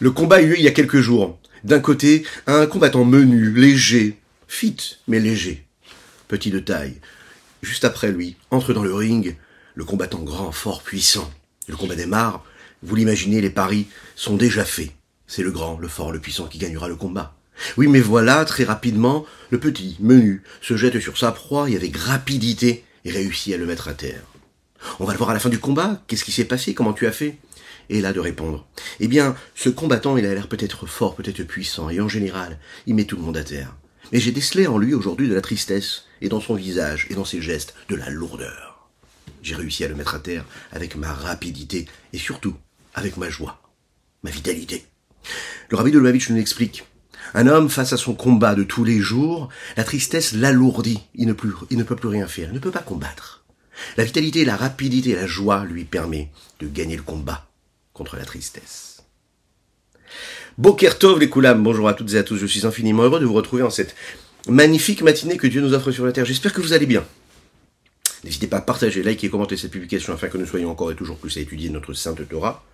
Le combat eut lieu il y a quelques jours. D'un côté, un combattant menu, léger, fit, mais léger, petit de taille. Juste après lui, entre dans le ring, le combattant grand, fort, puissant. Le combat démarre. Vous l'imaginez, les paris sont déjà faits. C'est le grand, le fort, le puissant qui gagnera le combat. Oui, mais voilà, très rapidement, le petit, menu, se jette sur sa proie et avec rapidité réussit à le mettre à terre. On va le voir à la fin du combat. Qu'est-ce qui s'est passé? Comment tu as fait? Et là de répondre. Eh bien, ce combattant, il a l'air peut-être fort, peut-être puissant, et en général, il met tout le monde à terre. Mais j'ai décelé en lui aujourd'hui de la tristesse, et dans son visage, et dans ses gestes, de la lourdeur. J'ai réussi à le mettre à terre avec ma rapidité, et surtout, avec ma joie, ma vitalité. Le rabbi de Lubavitch nous explique. Un homme, face à son combat de tous les jours, la tristesse l'alourdit. Il ne, il ne peut plus rien faire. Il ne peut pas combattre. La vitalité, la rapidité, la joie lui permet de gagner le combat contre la tristesse. Bokertov les Koulam, bonjour à toutes et à tous, je suis infiniment heureux de vous retrouver en cette magnifique matinée que Dieu nous offre sur la terre. J'espère que vous allez bien. N'hésitez pas à partager, liker et commenter cette publication afin que nous soyons encore et toujours plus à étudier notre Sainte Torah.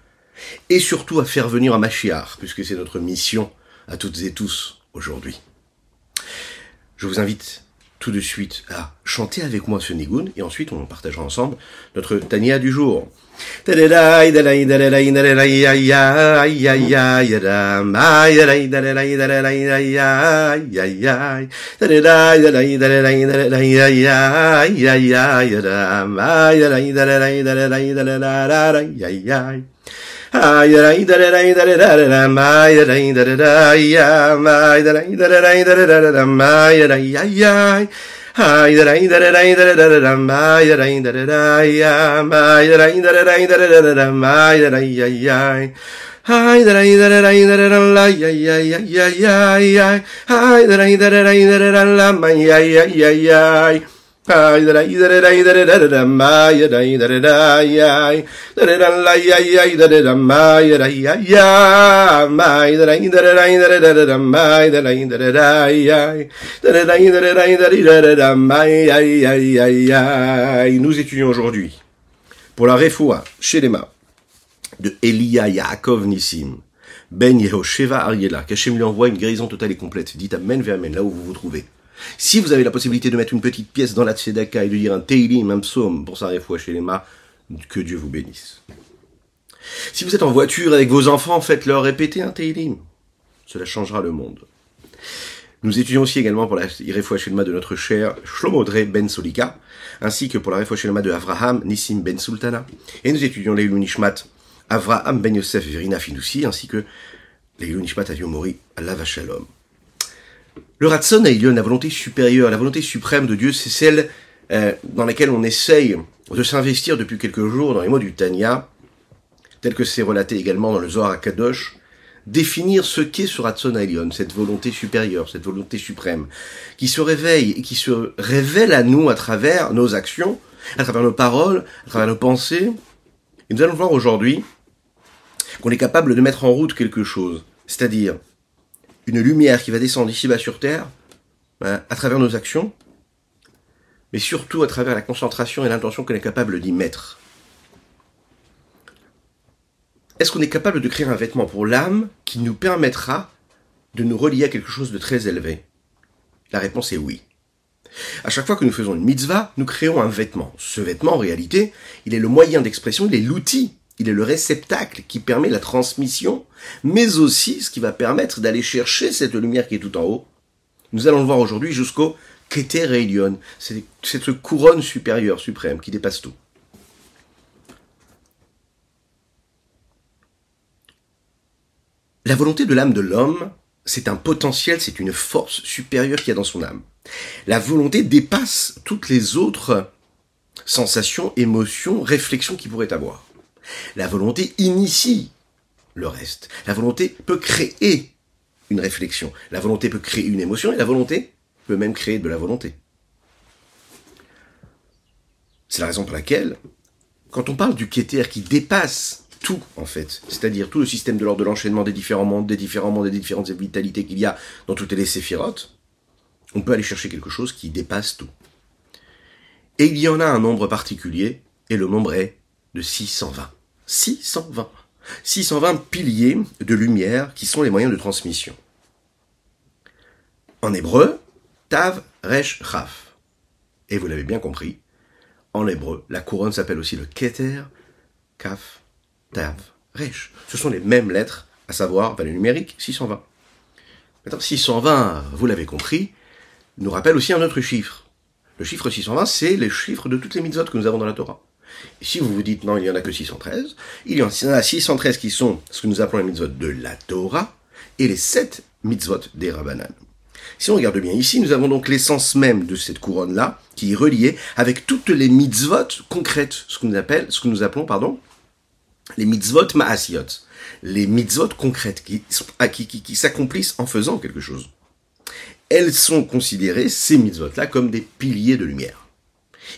Et surtout à faire venir un Machiar, puisque c'est notre mission à toutes et tous aujourd'hui. Je vous invite tout de suite à chanter avec moi ce nigun et ensuite on partagera ensemble notre Tania du jour. Hi that I that I that I la ya ya ya ya ya ya Hi that I that I that I la ma ya ya ya ya Nous étudions aujourd'hui pour la Refoua Shelema de Elia Yaakov Nissim Ben Yehosheva Ariela, qu'Hachem lui envoie une guérison totale et complète. Dites Amen, Amen, là où vous vous trouvez. Si vous avez la possibilité de mettre une petite pièce dans la tzedaka et de dire un teilim, un psaume pour sa chez les que Dieu vous bénisse. Si vous êtes en voiture avec vos enfants, faites-leur répéter un teilim. Cela changera le monde. Nous étudions aussi également pour la Shelma de notre cher Shlomodre Ben Solika, ainsi que pour la Shelma de Avraham Nissim Ben Sultana. Et nous étudions les Nishmat Avraham Ben Yosef Verina Finoussi, ainsi que les Nishmat Aviomori Allah Shalom. Le Ratson la volonté supérieure, la volonté suprême de Dieu, c'est celle euh, dans laquelle on essaye de s'investir depuis quelques jours dans les mots du Tanya, tel que c'est relaté également dans le Zohar Kadosh, définir ce qu'est ce Ratson cette volonté supérieure, cette volonté suprême, qui se réveille et qui se révèle à nous à travers nos actions, à travers nos paroles, à travers nos pensées. Et nous allons voir aujourd'hui qu'on est capable de mettre en route quelque chose, c'est-à-dire une lumière qui va descendre ici-bas sur Terre, hein, à travers nos actions, mais surtout à travers la concentration et l'intention qu'on est capable d'y mettre. Est-ce qu'on est capable de créer un vêtement pour l'âme qui nous permettra de nous relier à quelque chose de très élevé? La réponse est oui. À chaque fois que nous faisons une mitzvah, nous créons un vêtement. Ce vêtement, en réalité, il est le moyen d'expression, il est l'outil il est le réceptacle qui permet la transmission, mais aussi ce qui va permettre d'aller chercher cette lumière qui est tout en haut. Nous allons le voir aujourd'hui jusqu'au Keter Elion, cette couronne supérieure, suprême, qui dépasse tout. La volonté de l'âme de l'homme, c'est un potentiel, c'est une force supérieure qu'il y a dans son âme. La volonté dépasse toutes les autres sensations, émotions, réflexions qu'il pourrait avoir. La volonté initie le reste. La volonté peut créer une réflexion. La volonté peut créer une émotion et la volonté peut même créer de la volonté. C'est la raison pour laquelle, quand on parle du Keter qui dépasse tout, en fait, c'est-à-dire tout le système de l'ordre de l'enchaînement des différents mondes, des différents mondes, des différentes vitalités qu'il y a dans toutes les séphirotes, on peut aller chercher quelque chose qui dépasse tout. Et il y en a un nombre particulier, et le nombre est de 620. 620. 620 piliers de lumière qui sont les moyens de transmission. En hébreu, Tav, Resh, Raf. Et vous l'avez bien compris, en hébreu, la couronne s'appelle aussi le Keter, Kaf, Tav, Resh. Ce sont les mêmes lettres, à savoir, le numérique, 620. Maintenant, 620, vous l'avez compris, nous rappelle aussi un autre chiffre. Le chiffre 620, c'est le chiffre de toutes les mitzvot que nous avons dans la Torah. Si vous vous dites non, il n'y en a que 613, il y en a 613 qui sont ce que nous appelons les mitzvot de la Torah et les 7 mitzvot des Rabbanan. Si on regarde bien ici, nous avons donc l'essence même de cette couronne-là, qui est reliée avec toutes les mitzvot concrètes, ce que nous, appelle, ce que nous appelons pardon, les mitzvot ma'asiot, les mitzvot concrètes qui, qui, qui s'accomplissent en faisant quelque chose. Elles sont considérées, ces mitzvot-là, comme des piliers de lumière.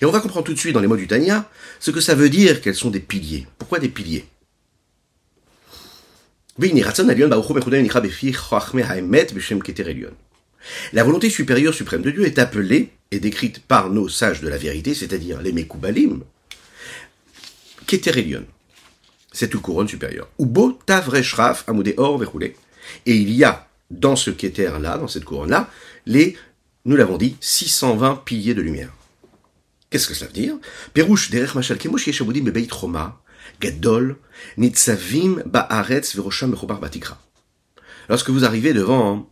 Et on va comprendre tout de suite dans les mots du Tanya ce que ça veut dire qu'elles sont des piliers. Pourquoi des piliers la volonté supérieure suprême de Dieu est appelée et décrite par nos sages de la vérité, c'est-à-dire les Mekoubalim, Keterelion. C'est une couronne supérieure. Et il y a dans ce Keter-là, dans cette couronne-là, les, nous l'avons dit, 620 piliers de lumière. Qu'est-ce que cela veut dire? Gadol, nitzavim batikra. Lorsque vous arrivez devant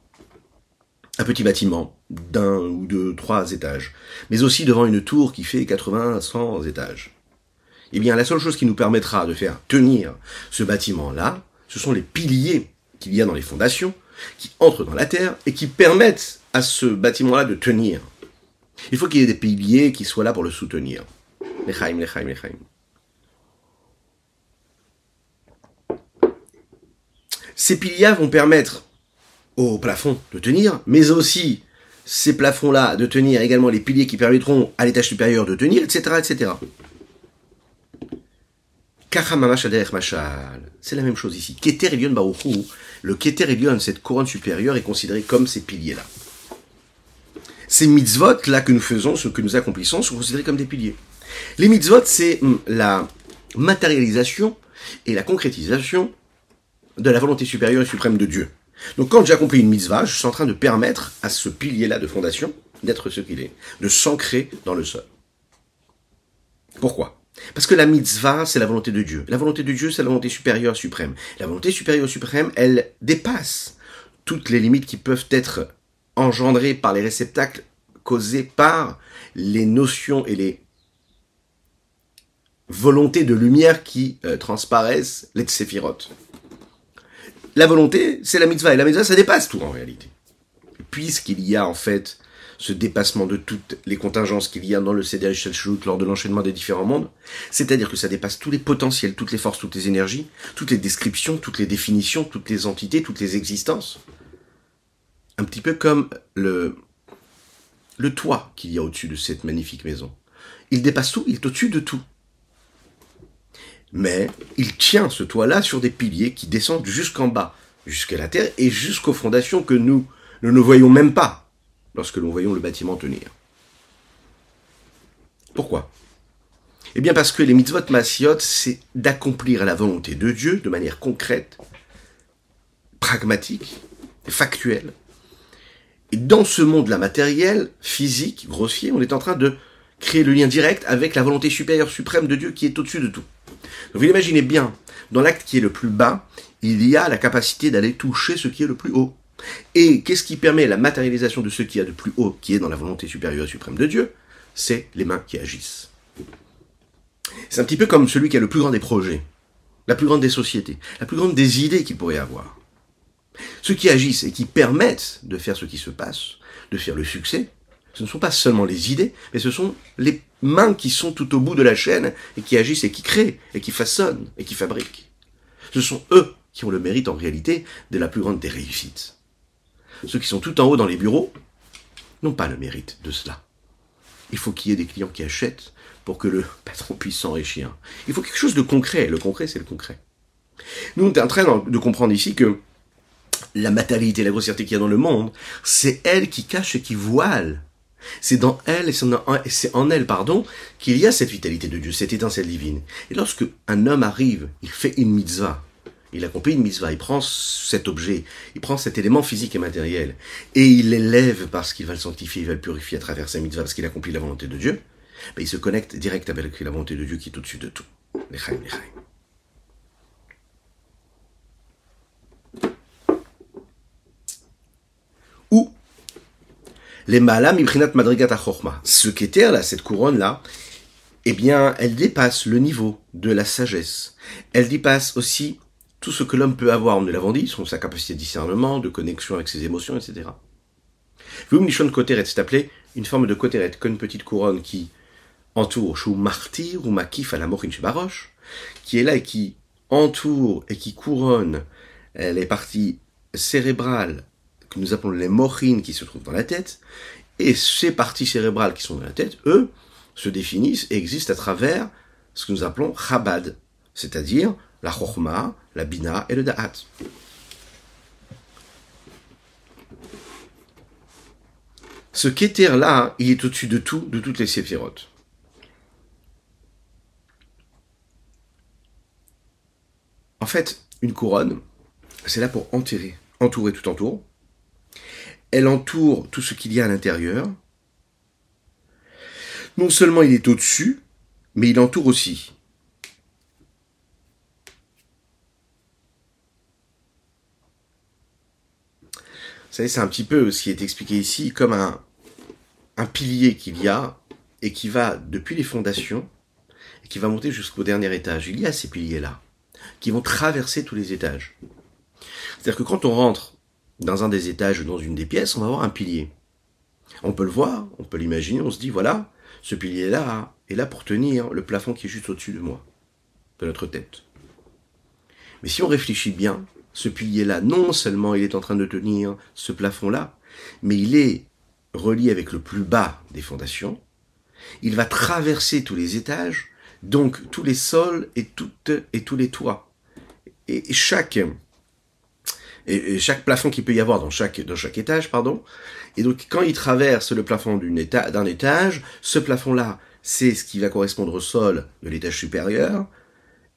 un petit bâtiment d'un ou de trois étages, mais aussi devant une tour qui fait 80 à 100 étages. Eh bien, la seule chose qui nous permettra de faire tenir ce bâtiment-là, ce sont les piliers qu'il y a dans les fondations, qui entrent dans la terre et qui permettent à ce bâtiment-là de tenir. Il faut qu'il y ait des piliers qui soient là pour le soutenir. Ces piliers vont permettre au plafond de tenir, mais aussi ces plafonds-là de tenir également les piliers qui permettront à l'étage supérieur de tenir, etc., etc. C'est la même chose ici. Keter le Keter Elion, cette couronne supérieure, est considérée comme ces piliers-là. Ces mitzvot-là que nous faisons, ce que nous accomplissons, sont considérés comme des piliers. Les mitzvot, c'est hum, la matérialisation et la concrétisation de la volonté supérieure et suprême de Dieu. Donc quand j'accomplis une mitzvah, je suis en train de permettre à ce pilier-là de fondation d'être ce qu'il est, de s'ancrer dans le sol. Pourquoi? Parce que la mitzvah, c'est la volonté de Dieu. La volonté de Dieu, c'est la volonté supérieure suprême. La volonté supérieure suprême, elle dépasse toutes les limites qui peuvent être engendrées par les réceptacles causés par les notions et les volontés de lumière qui euh, transparaissent les tséphirotes la volonté, c'est la mitzvah. Et la mitzvah, ça dépasse tout en réalité. Puisqu'il y a en fait ce dépassement de toutes les contingences qu'il y a dans le Seder Shalshut lors de l'enchaînement des différents mondes, c'est-à-dire que ça dépasse tous les potentiels, toutes les forces, toutes les énergies, toutes les descriptions, toutes les définitions, toutes les entités, toutes les existences. Un petit peu comme le, le toit qu'il y a au-dessus de cette magnifique maison. Il dépasse tout, il est au-dessus de tout mais il tient ce toit-là sur des piliers qui descendent jusqu'en bas, jusqu'à la terre et jusqu'aux fondations que nous, ne voyons même pas lorsque nous voyons le bâtiment tenir. Pourquoi? Eh bien parce que les mitzvot massiot, c'est d'accomplir la volonté de Dieu de manière concrète, pragmatique, factuelle. Et dans ce monde-là matériel, physique, grossier, on est en train de créer le lien direct avec la volonté supérieure suprême de Dieu qui est au-dessus de tout. Donc vous imaginez bien, dans l'acte qui est le plus bas, il y a la capacité d'aller toucher ce qui est le plus haut. Et qu'est-ce qui permet la matérialisation de ce qui est de plus haut, qui est dans la volonté supérieure suprême de Dieu? C'est les mains qui agissent. C'est un petit peu comme celui qui a le plus grand des projets, la plus grande des sociétés, la plus grande des idées qu'il pourrait avoir. Ceux qui agissent et qui permettent de faire ce qui se passe, de faire le succès, ce ne sont pas seulement les idées, mais ce sont les mains qui sont tout au bout de la chaîne et qui agissent et qui créent et qui façonnent et qui fabriquent. Ce sont eux qui ont le mérite en réalité de la plus grande des réussites. Ceux qui sont tout en haut dans les bureaux n'ont pas le mérite de cela. Il faut qu'il y ait des clients qui achètent pour que le patron puisse s'enrichir. Il faut quelque chose de concret. Le concret, c'est le concret. Nous, on est en train de comprendre ici que la matérialité, la grossièreté qu'il y a dans le monde, c'est elle qui cache et qui voile c'est dans elle, c'est en elle, pardon, qu'il y a cette vitalité de Dieu, cette étincelle divine. Et lorsque un homme arrive, il fait une mitzvah, il accomplit une mitzvah, il prend cet objet, il prend cet élément physique et matériel, et il l'élève parce qu'il va le sanctifier, il va le purifier à travers sa mitzvah, parce qu'il accomplit la volonté de Dieu, ben il se connecte direct avec la volonté de Dieu qui est au-dessus de tout. Lechaim, lechaim. Ou les malam ibrinat madrigat Ce qu'était là, cette couronne là, eh bien, elle dépasse le niveau de la sagesse. Elle dépasse aussi tout ce que l'homme peut avoir, nous l'avons dit, son, sa capacité de discernement, de connexion avec ses émotions, etc. Vous Nishon Koteret, c'est appelé une forme de Koteret, comme une petite couronne qui entoure Chou Martyr ou Makif à la Mochin Baroche, qui est là et qui entoure et qui couronne les parties cérébrales que nous appelons les mochines qui se trouvent dans la tête, et ces parties cérébrales qui sont dans la tête, eux, se définissent et existent à travers ce que nous appelons Chabad, c'est-à-dire la Chokhmah, la Bina et le Da'at. Ce Keter-là, il est au-dessus de tout, de toutes les séphirotes. En fait, une couronne, c'est là pour enterrer, entourer tout entour. Elle entoure tout ce qu'il y a à l'intérieur, non seulement il est au-dessus, mais il entoure aussi. Vous savez, c'est un petit peu ce qui est expliqué ici comme un, pilier qu'il y a et qui va depuis les fondations et qui va monter jusqu'au dernier étage. Il y a ces piliers-là qui vont traverser tous les étages. C'est-à-dire que quand on rentre dans un des étages ou dans une des pièces, on va avoir un pilier. On peut le voir, on peut l'imaginer, on se dit voilà, ce pilier-là est là pour tenir le plafond qui est juste au-dessus de moi, de notre tête. Mais si on réfléchit bien, ce pilier-là, non seulement il est en train de tenir ce plafond-là, mais il est relié avec le plus bas des fondations. Il va traverser tous les étages, donc tous les sols et, toutes, et tous les toits. Et chaque, et, chaque plafond qu'il peut y avoir dans chaque, dans chaque étage, pardon. Et donc, quand il traverse le plafond d'un éta étage, ce plafond-là, c'est ce qui va correspondre au sol de l'étage supérieur.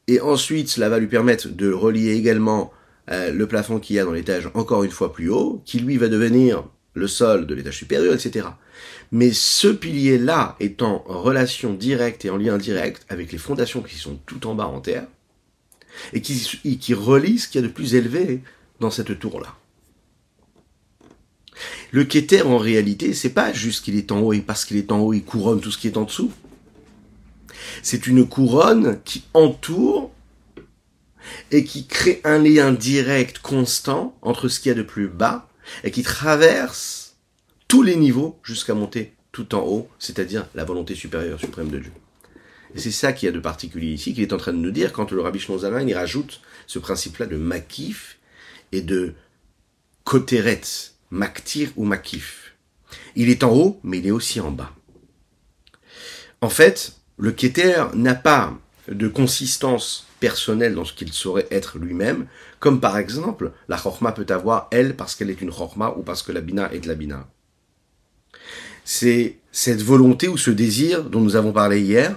Et ensuite, cela va lui permettre de relier également euh, le plafond qu'il y a dans l'étage encore une fois plus haut, qui lui va devenir le sol de l'étage supérieur, etc. Mais ce pilier-là est en relation directe et en lien direct avec les fondations qui sont tout en bas en terre, et qui, qui relie ce qu'il y a de plus élevé dans cette tour-là. Le Keter, en réalité, c'est pas juste qu'il est en haut et parce qu'il est en haut, il couronne tout ce qui est en dessous. C'est une couronne qui entoure et qui crée un lien direct, constant, entre ce qu'il y a de plus bas et qui traverse tous les niveaux jusqu'à monter tout en haut, c'est-à-dire la volonté supérieure suprême de Dieu. Et c'est ça qu'il y a de particulier ici, qu'il est en train de nous dire quand le Rabbi Shnonzalman, il rajoute ce principe-là de makif et de koteret, maktir ou makif. Il est en haut, mais il est aussi en bas. En fait, le keter n'a pas de consistance personnelle dans ce qu'il saurait être lui-même, comme par exemple, la chorma peut avoir, elle, parce qu'elle est une chorma ou parce que la bina est de la bina. C'est cette volonté ou ce désir dont nous avons parlé hier,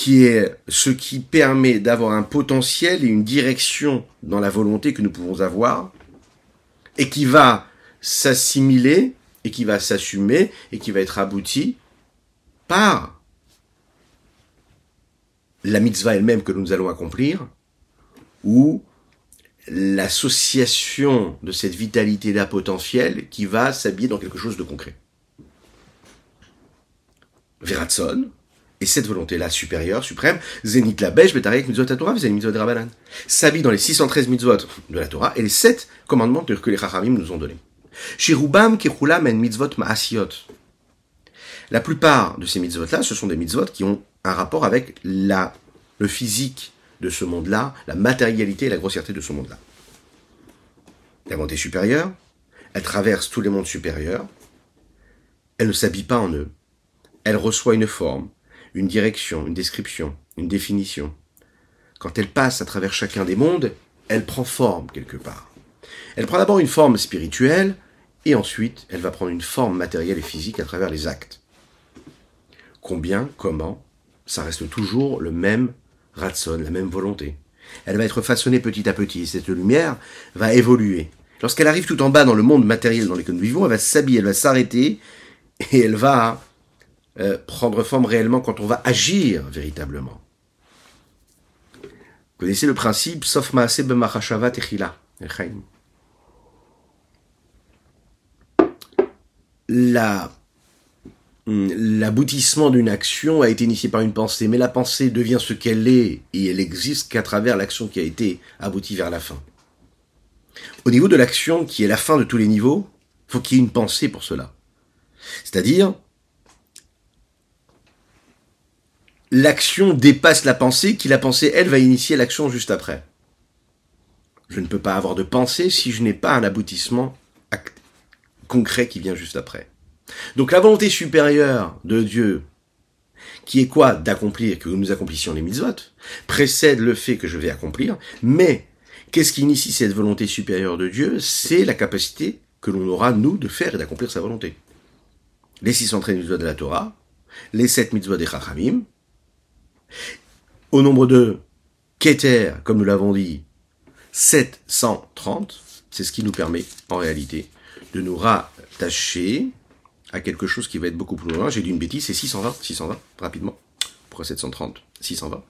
qui est ce qui permet d'avoir un potentiel et une direction dans la volonté que nous pouvons avoir, et qui va s'assimiler, et qui va s'assumer, et qui va être abouti par la mitzvah elle-même que nous allons accomplir, ou l'association de cette vitalité-là potentielle qui va s'habiller dans quelque chose de concret. Veratson, et cette volonté-là supérieure, suprême, Zénit la Beige, Betarek, Mitzvot Torah, Zénit Mitzvot Rabanan, s'habille dans les 613 mitzvot de la Torah et les 7 commandements que les Chachamim nous ont donnés. Shirubam Kechulam en mitzvot ma'asiot. La plupart de ces mitzvot-là, ce sont des mitzvot qui ont un rapport avec la, le physique de ce monde-là, la matérialité et la grossièreté de ce monde-là. La volonté supérieure, elle traverse tous les mondes supérieurs, elle ne s'habille pas en eux, elle reçoit une forme, une direction, une description, une définition. Quand elle passe à travers chacun des mondes, elle prend forme quelque part. Elle prend d'abord une forme spirituelle, et ensuite elle va prendre une forme matérielle et physique à travers les actes. Combien, comment, ça reste toujours le même ratson, la même volonté. Elle va être façonnée petit à petit. Cette lumière va évoluer. Lorsqu'elle arrive tout en bas dans le monde matériel dans lequel nous vivons, elle va s'habiller, elle va s'arrêter et elle va euh, prendre forme réellement quand on va agir véritablement. Vous connaissez le principe, sauf maase b'machashava techila. La l'aboutissement d'une action a été initié par une pensée, mais la pensée devient ce qu'elle est et elle existe qu'à travers l'action qui a été aboutie vers la fin. Au niveau de l'action qui est la fin de tous les niveaux, faut qu'il y ait une pensée pour cela. C'est-à-dire, l'action dépasse la pensée, qui la pensée, elle, va initier l'action juste après. Je ne peux pas avoir de pensée si je n'ai pas un aboutissement concret qui vient juste après. Donc la volonté supérieure de Dieu, qui est quoi? D'accomplir, que nous accomplissions les mitzvot, précède le fait que je vais accomplir, mais qu'est-ce qui initie cette volonté supérieure de Dieu? C'est la capacité que l'on aura, nous, de faire et d'accomplir sa volonté. Les 613 mitzvot de la Torah, les 7 mitzvot des Chachamim, au nombre de Keter, comme nous l'avons dit, 730, c'est ce qui nous permet, en réalité, de nous rattacher à quelque chose qui va être beaucoup plus loin. J'ai dit une bêtise, c'est 620, 620, rapidement. Pourquoi 730 620.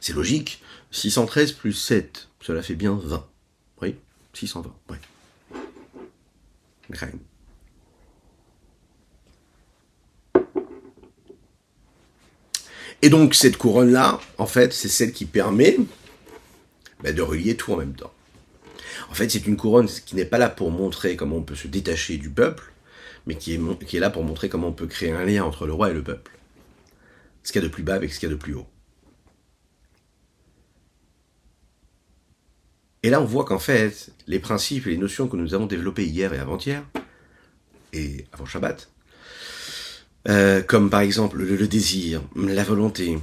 C'est logique. 613 plus 7, cela fait bien 20. Oui, 620, oui. Et donc cette couronne-là, en fait, c'est celle qui permet bah, de relier tout en même temps. En fait, c'est une couronne qui n'est pas là pour montrer comment on peut se détacher du peuple, mais qui est, qui est là pour montrer comment on peut créer un lien entre le roi et le peuple. Ce qu'il y a de plus bas avec ce qu'il y a de plus haut. Et là, on voit qu'en fait, les principes et les notions que nous avons développés hier et avant-hier, et avant Shabbat, euh, comme par exemple le, désir, la volonté,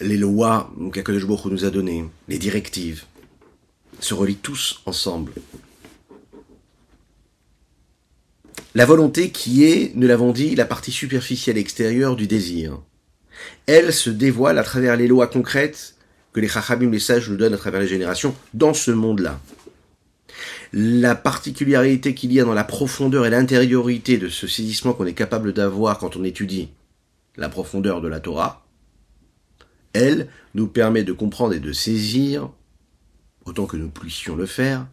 les lois qu'Akadosh nous a données, les directives, se relient tous ensemble La volonté qui est, nous l'avons dit, la partie superficielle extérieure du désir. Elle se dévoile à travers les lois concrètes que les chachamim, les sages, nous donnent à travers les générations dans ce monde-là. La particularité qu'il y a dans la profondeur et l'intériorité de ce saisissement qu'on est capable d'avoir quand on étudie la profondeur de la Torah, elle nous permet de comprendre et de saisir, autant que nous puissions le faire,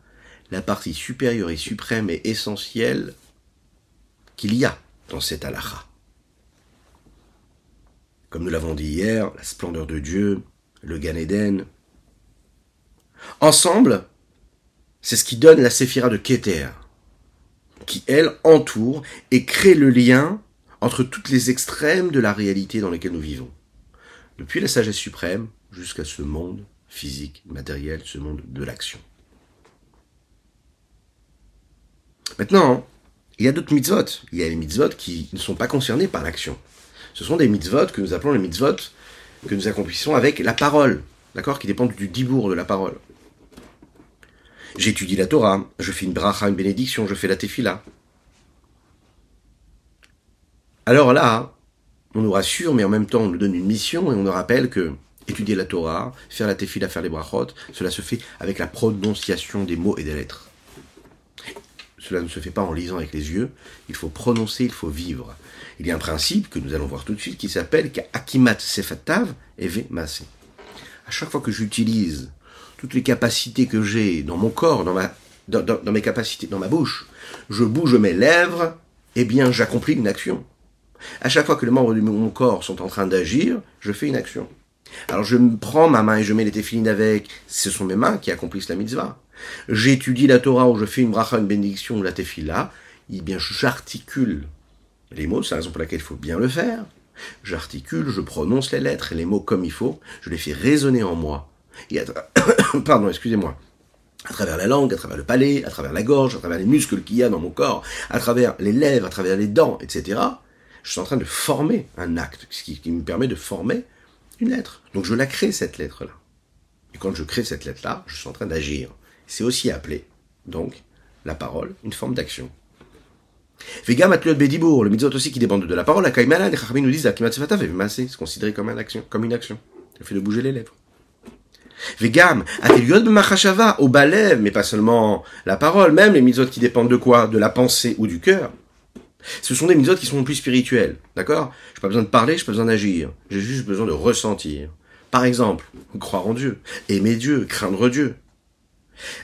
la partie supérieure et suprême et essentielle qu'il y a dans cette halakha. Comme nous l'avons dit hier, la splendeur de Dieu, le Gan Eden. Ensemble, c'est ce qui donne la séphira de Keter, qui elle entoure et crée le lien entre toutes les extrêmes de la réalité dans laquelle nous vivons. Depuis la sagesse suprême jusqu'à ce monde physique, matériel, ce monde de l'action. Maintenant, il y a d'autres mitzvot. Il y a les mitzvot qui ne sont pas concernés par l'action. Ce sont des mitzvot que nous appelons les mitzvot que nous accomplissons avec la parole, d'accord, qui dépendent du dibour de la parole. J'étudie la Torah, je fais une bracha, une bénédiction, je fais la tefila. Alors là, on nous rassure, mais en même temps on nous donne une mission et on nous rappelle que étudier la Torah, faire la tefila, faire les brachot, cela se fait avec la prononciation des mots et des lettres. Cela ne se fait pas en lisant avec les yeux, il faut prononcer, il faut vivre. Il y a un principe que nous allons voir tout de suite qui s'appelle Akimat Sefatav Eve Mase. À chaque fois que j'utilise toutes les capacités que j'ai dans mon corps, dans, ma, dans, mes capacités, dans ma bouche, je bouge mes lèvres, eh bien j'accomplis une action. À chaque fois que les membres de mon corps sont en train d'agir, je fais une action. Alors je prends ma main et je mets les téfilines avec, ce sont mes mains qui accomplissent la mitzvah j'étudie la Torah ou je fais une bracha, une bénédiction ou la tefila, eh bien j'articule les mots, c'est la raison pour laquelle il faut bien le faire. J'articule, je prononce les lettres et les mots comme il faut, je les fais résonner en moi. Pardon, excusez-moi. À travers la langue, à travers le palais, à travers la gorge, à travers les muscles qu'il y a dans mon corps, à travers les lèvres, à travers les dents, etc. Je suis en train de former un acte, ce qui me permet de former une lettre. Donc je la crée, cette lettre-là. Et quand je crée cette lettre-là, je suis en train d'agir c'est aussi appelé, donc, la parole, une forme d'action. Vega Matliot Bedibour, le mitzvot aussi qui dépendent de la parole, la kaimana, les chachamim nous disent, c'est considéré comme une action, comme une action. Le fait de bouger les lèvres. Vegam, ateliot machashava, au balev, mais pas seulement la parole, même les mitzvot qui dépendent de quoi? De la pensée ou du cœur? Ce sont des mitzvot qui sont plus spirituels, d'accord? J'ai pas besoin de parler, j'ai pas besoin d'agir. J'ai juste besoin de ressentir. Par exemple, croire en Dieu, aimer Dieu, craindre Dieu.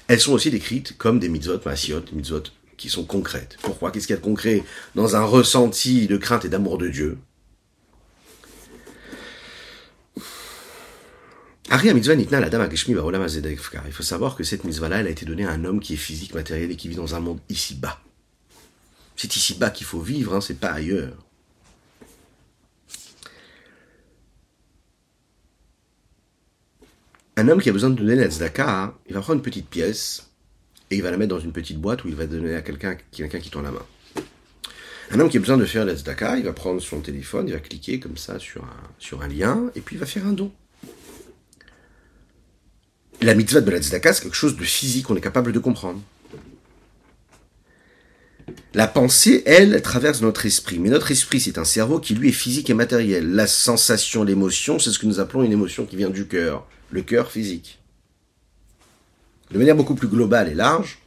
Elles sont aussi décrites comme des mitzvot masiot, mitzvot qui sont concrètes. Pourquoi? Qu'est-ce qu'il y a de concret dans un ressenti de crainte et d'amour de Dieu? Il faut savoir que cette mitzvah-là, elle a été donnée à un homme qui est physique, matériel et qui vit dans un monde ici-bas. C'est ici-bas qu'il faut vivre, hein, c'est pas ailleurs. Un homme qui a besoin de donner la tzedaka, il va prendre une petite pièce et il va la mettre dans une petite boîte où il va donner à quelqu'un quelqu'un qui tend la main. Un homme qui a besoin de faire la tzedaka, il va prendre son téléphone, il va cliquer comme ça sur un, sur un lien et puis il va faire un don. La mitzvah de la tzedaka, c'est quelque chose de physique, on est capable de comprendre. La pensée, elle, traverse notre esprit. Mais notre esprit, c'est un cerveau qui, lui, est physique et matériel. La sensation, l'émotion, c'est ce que nous appelons une émotion qui vient du cœur. Le cœur physique. De manière beaucoup plus globale et large,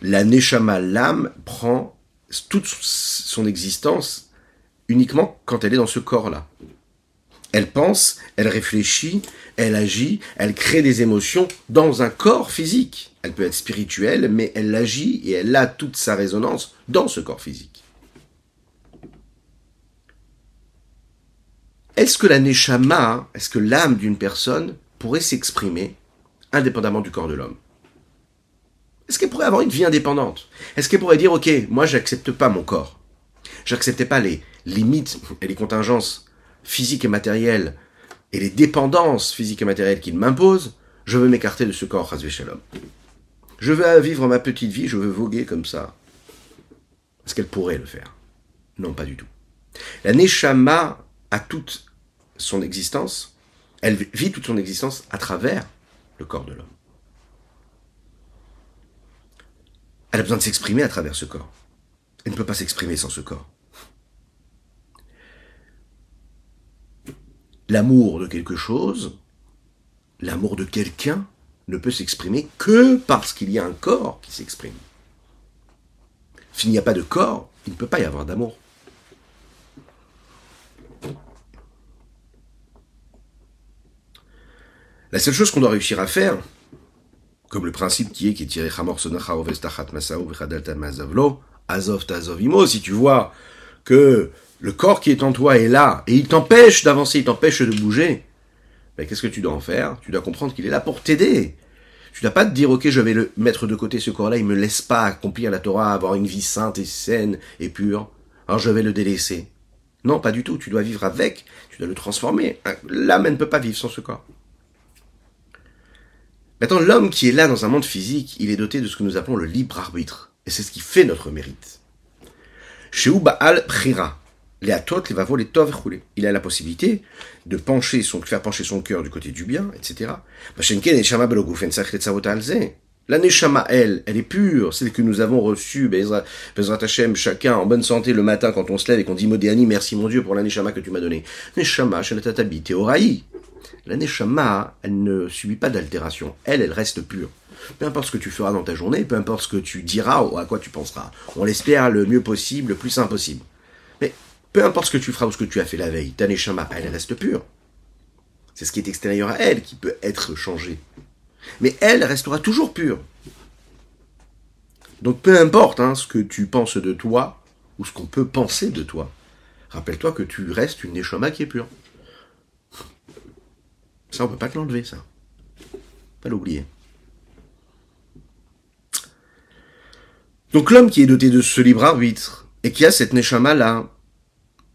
la neshama, l'âme, prend toute son existence uniquement quand elle est dans ce corps-là. Elle pense, elle réfléchit, elle agit, elle crée des émotions dans un corps physique. Elle peut être spirituelle, mais elle agit et elle a toute sa résonance dans ce corps physique. Est-ce que la neshama, est-ce que l'âme d'une personne pourrait s'exprimer indépendamment du corps de l'homme? Est-ce qu'elle pourrait avoir une vie indépendante? Est-ce qu'elle pourrait dire, ok, moi j'accepte pas mon corps, j'acceptais pas les limites et les contingences physiques et matérielles et les dépendances physiques et matérielles qu'il m'impose, je veux m'écarter de ce corps, Shalom. Je veux vivre ma petite vie, je veux voguer comme ça. Est-ce qu'elle pourrait le faire? Non, pas du tout. La Neshama a toute son existence, elle vit toute son existence à travers le corps de l'homme. Elle a besoin de s'exprimer à travers ce corps. Elle ne peut pas s'exprimer sans ce corps. L'amour de quelque chose, l'amour de quelqu'un, ne peut s'exprimer que parce qu'il y a un corps qui s'exprime. S'il n'y a pas de corps, il ne peut pas y avoir d'amour. La seule chose qu'on doit réussir à faire, comme le principe qui est qui tiré Azov Tazovimo, si tu vois que le corps qui est en toi est là, et il t'empêche d'avancer, il t'empêche de bouger, ben, qu'est-ce que tu dois en faire? Tu dois comprendre qu'il est là pour t'aider. Tu dois pas te dire, ok, je vais le mettre de côté ce corps-là, il me laisse pas accomplir la Torah, avoir une vie sainte et saine et pure, alors je vais le délaisser. Non, pas du tout, tu dois vivre avec, tu dois le transformer. L'âme, ne peut pas vivre sans ce corps. Maintenant, l'homme qui est là dans un monde physique, il est doté de ce que nous appelons le libre arbitre. Et c'est ce qui fait notre mérite. Chez Prira, Il a la possibilité de pencher son, faire pencher son cœur du côté du bien, etc. La neshama, elle, elle est pure, celle que nous avons reçue, Bezrat chacun en bonne santé le matin quand on se lève et qu'on dit Modéani, merci mon Dieu pour la neshama que tu m'as donnée. Neshama, Shanatatabi. La neshama, elle ne subit pas d'altération. Elle, elle reste pure. Peu importe ce que tu feras dans ta journée, peu importe ce que tu diras ou à quoi tu penseras. On l'espère le mieux possible, le plus simple possible. Peu importe ce que tu feras ou ce que tu as fait la veille, ta neshama, elle reste pure. C'est ce qui est extérieur à elle qui peut être changé. Mais elle restera toujours pure. Donc peu importe hein, ce que tu penses de toi ou ce qu'on peut penser de toi, rappelle-toi que tu restes une neshama qui est pure. Ça, on peut pas te l'enlever, ça. Pas l'oublier. Donc l'homme qui est doté de ce libre arbitre et qui a cette neshama là,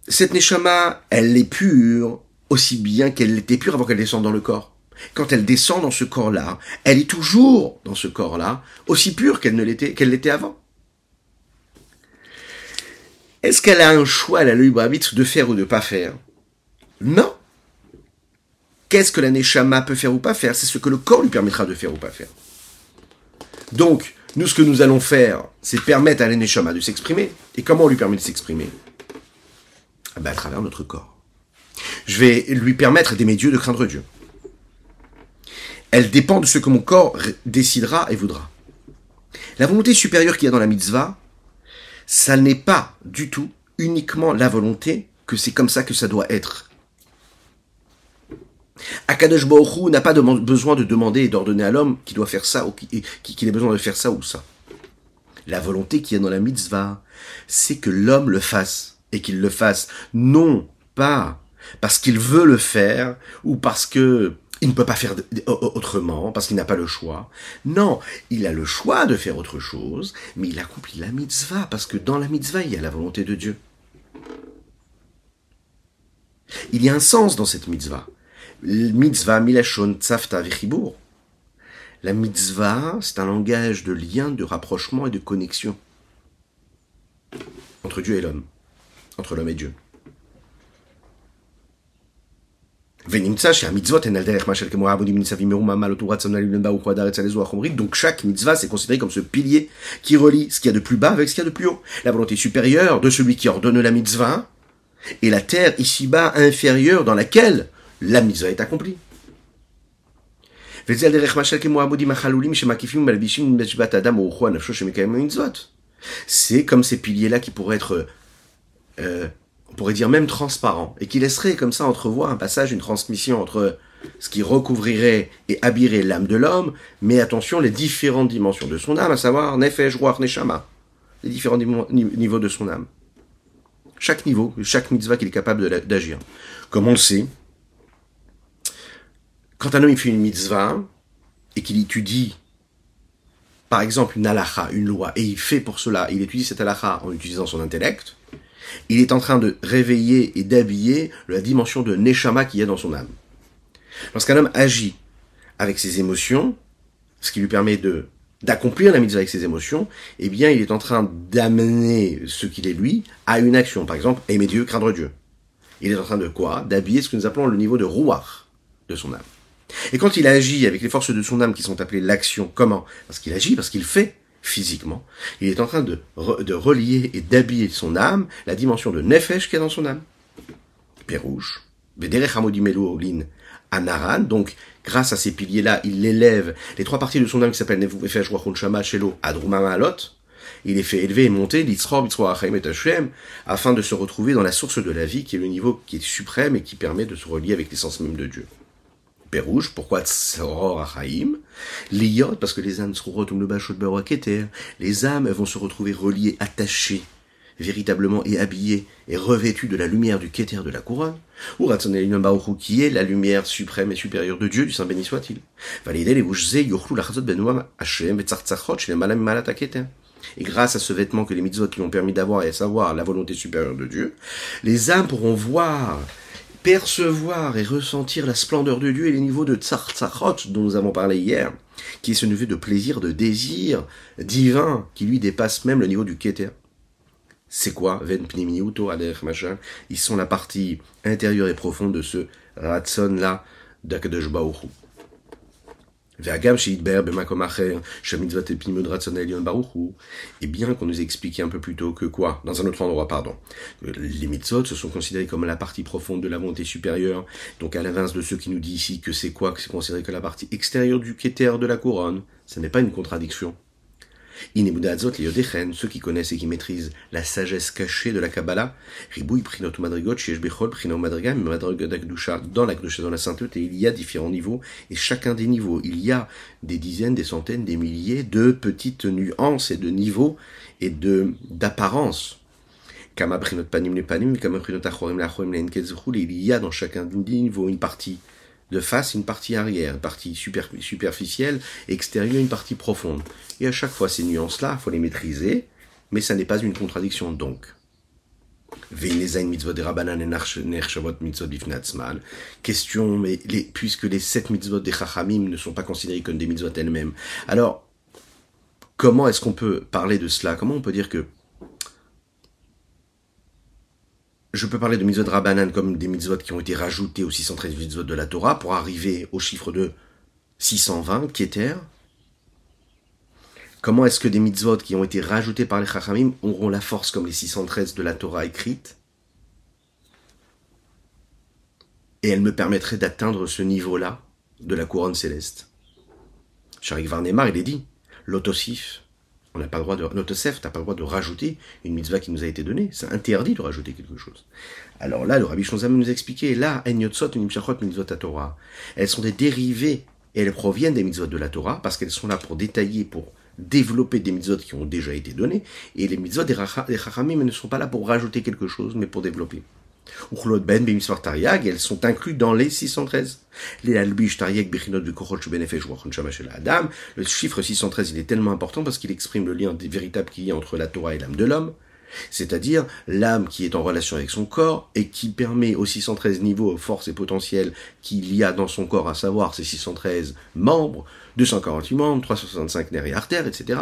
cette neshama, elle est pure aussi bien qu'elle était pure avant qu'elle descende dans le corps. Quand elle descend dans ce corps-là, elle est toujours dans ce corps-là, aussi pure qu'elle ne l'était, qu'elle l'était avant. Est-ce qu'elle a un choix, elle a le libre arbitre de faire ou de pas faire? Non. Qu'est-ce que la Neshama peut faire ou pas faire? C'est ce que le corps lui permettra de faire ou pas faire. Donc, nous, ce que nous allons faire, c'est permettre à la Neshama de s'exprimer. Et comment on lui permet de s'exprimer? Ben, À travers notre corps. Je vais lui permettre d'aimer Dieu, de craindre Dieu. Elle dépend de ce que mon corps décidera et voudra. La volonté supérieure qu'il y a dans la mitzvah, ça n'est pas du tout uniquement la volonté que c'est comme ça que ça doit être. Akadosh Baruch n'a pas besoin de demander et d'ordonner à l'homme qu'il doit faire ça ou qu'il ait besoin de faire ça ou ça. La volonté qu'il y a dans la mitzvah, c'est que l'homme le fasse et qu'il le fasse non pas parce qu'il veut le faire ou parce que il ne peut pas faire autrement parce qu'il n'a pas le choix. Non, il a le choix de faire autre chose, mais il accomplit la mitzvah parce que dans la mitzvah, il y a la volonté de Dieu. Il y a un sens dans cette mitzvah. Mitzvah milashon tzafta vichibur. La mitzvah, c'est un langage de lien, de rapprochement et de connexion entre Dieu et l'homme, entre l'homme et Dieu. Donc chaque mitzvah, c'est considéré comme ce pilier qui relie ce qu'il y a de plus bas avec ce qu'il y a de plus haut. La volonté supérieure de celui qui ordonne la mitzvah et la terre ici-bas inférieure dans laquelle la mitzvah est accomplie. C'est comme ces piliers-là qui pourraient être euh, on pourrait dire même transparent, et qui laisserait comme ça entrevoir un passage, une transmission entre ce qui recouvrirait et habillerait l'âme de l'homme, mais attention, les différentes dimensions de son âme, à savoir Nefesh, Ruach, Neshama, les différents niveaux de son âme. Chaque niveau, chaque mitzvah qu'il est capable d'agir. Comme on le sait, quand un homme fait une mitzvah, et qu'il étudie, par exemple, une halacha, une loi, et il fait pour cela, il étudie cette halacha en utilisant son intellect, il est en train de réveiller et d'habiller la dimension de Neshama qu'il y a dans son âme. Lorsqu'un homme agit avec ses émotions, ce qui lui permet de d'accomplir la mitzvah avec ses émotions, eh bien, il est en train d'amener ce qu'il est lui à une action. Par exemple, aimer Dieu, craindre Dieu. Il est en train de quoi? D'habiller ce que nous appelons le niveau de rouar de son âme. Et quand il agit avec les forces de son âme qui sont appelées l'action, comment? Parce qu'il agit, parce qu'il fait physiquement, il est en train de, de relier et d'habiller son âme, la dimension de nefesh qui est dans son âme. Pérouche. Anaran, donc grâce à ces piliers-là, il élève les trois parties de son âme qui s'appellent Nefesh, Wachon, Shama, Shelo, Adrumama, Alot. Il les fait élever et monter, l'Itzror, Achayim et Hashem, afin de se retrouver dans la source de la vie, qui est le niveau qui est suprême et qui permet de se relier avec l'essence même de Dieu. Rouge, pourquoi Tzoror Achaim L'iyot, parce que les âmes seront Les âmes vont se retrouver reliées, attachées, véritablement et habillées et revêtues de la lumière du Keter de la couronne. Ou qui est la lumière suprême et supérieure de Dieu, du Saint béni soit-il. Et grâce à ce vêtement que les mitzvot qui ont permis d'avoir et à savoir la volonté supérieure de Dieu, les âmes pourront voir percevoir et ressentir la splendeur de Dieu et les niveaux de tsar dont nous avons parlé hier, qui est ce niveau de plaisir, de désir divin, qui lui dépasse même le niveau du keter. C'est quoi Ven machin? Ils sont la partie intérieure et profonde de ce ratson là d'Akadosh et bien qu'on nous ait expliqué un peu plus tôt que quoi Dans un autre endroit, pardon. Les mitzvot se sont considérés comme la partie profonde de la volonté supérieure. Donc à l'inverse de ceux qui nous disent ici que c'est quoi Que c'est considéré que la partie extérieure du kéter de la couronne. Ce n'est pas une contradiction ceux qui connaissent et qui maîtrisent la sagesse cachée de la Kabbalah, dans la dans la sainteté, il y a différents niveaux, et chacun des niveaux, il y a des dizaines, des centaines, des milliers de petites nuances et de niveaux et de d'apparence. Il y a dans chacun des niveaux une partie de face, une partie arrière, une partie superficielle, extérieure, une partie profonde. Et à chaque fois, ces nuances-là, il faut les maîtriser, mais ça n'est pas une contradiction donc. Question, mais puisque les sept mitzvot des chachamim ne sont pas considérés comme des mitzvot elles-mêmes, alors comment est-ce qu'on peut parler de cela? Comment on peut dire que je peux parler de mitzvot Rabbanan comme des mitzvot qui ont été rajoutés aux 613 mitzvot de la Torah pour arriver au chiffre de 620, qui est Comment est-ce que des mitzvot qui ont été rajoutés par les Chachamim auront la force comme les 613 de la Torah écrite? Et elles me permettraient d'atteindre ce niveau-là de la couronne céleste. Sharik Varnemar, il est dit, l'autosif, on n'a pas le droit de, l'autosef, t'as pas le droit de rajouter une mitzvah qui nous a été donnée. C'est interdit de rajouter quelque chose. Alors là, le Rabbi Shonzam nous a expliqué, là, Torah. Elles sont des dérivés et elles proviennent des mitzvot de la Torah parce qu'elles sont là pour détailler, pour développer des mitzvot qui ont déjà été données. Et les mitzvot des chachamim ne sont pas là pour rajouter quelque chose, mais pour développer. Ben elles sont incluses dans les 613. Les Albish Tariek Bechinot du Adam. Le chiffre 613, il est tellement important parce qu'il exprime le lien véritable qu'il y a entre la Torah et l'âme de l'homme. C'est-à-dire l'âme qui est en relation avec son corps et qui permet aux 613 niveaux, forces et potentiels qu'il y a dans son corps, à savoir ces 613 membres, 248 membres, 365 nerfs et artères, etc.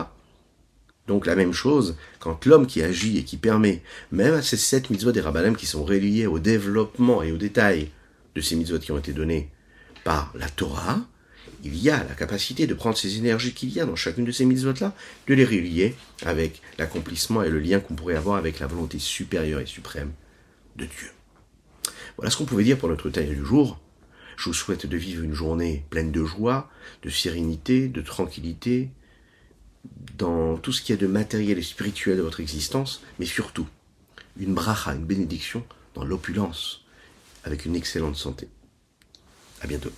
Donc la même chose, quand l'homme qui agit et qui permet, même à ces sept mitzvot des rabbanim qui sont reliés au développement et au détail de ces mitzvot qui ont été donnés par la Torah, il y a la capacité de prendre ces énergies qu'il y a dans chacune de ces mitzvot-là, de les relier avec l'accomplissement et le lien qu'on pourrait avoir avec la volonté supérieure et suprême de Dieu. Voilà ce qu'on pouvait dire pour notre taille du jour. Je vous souhaite de vivre une journée pleine de joie, de sérénité, de tranquillité, dans tout ce qui est de matériel et spirituel de votre existence, mais surtout une bracha, une bénédiction dans l'opulence, avec une excellente santé. À bientôt.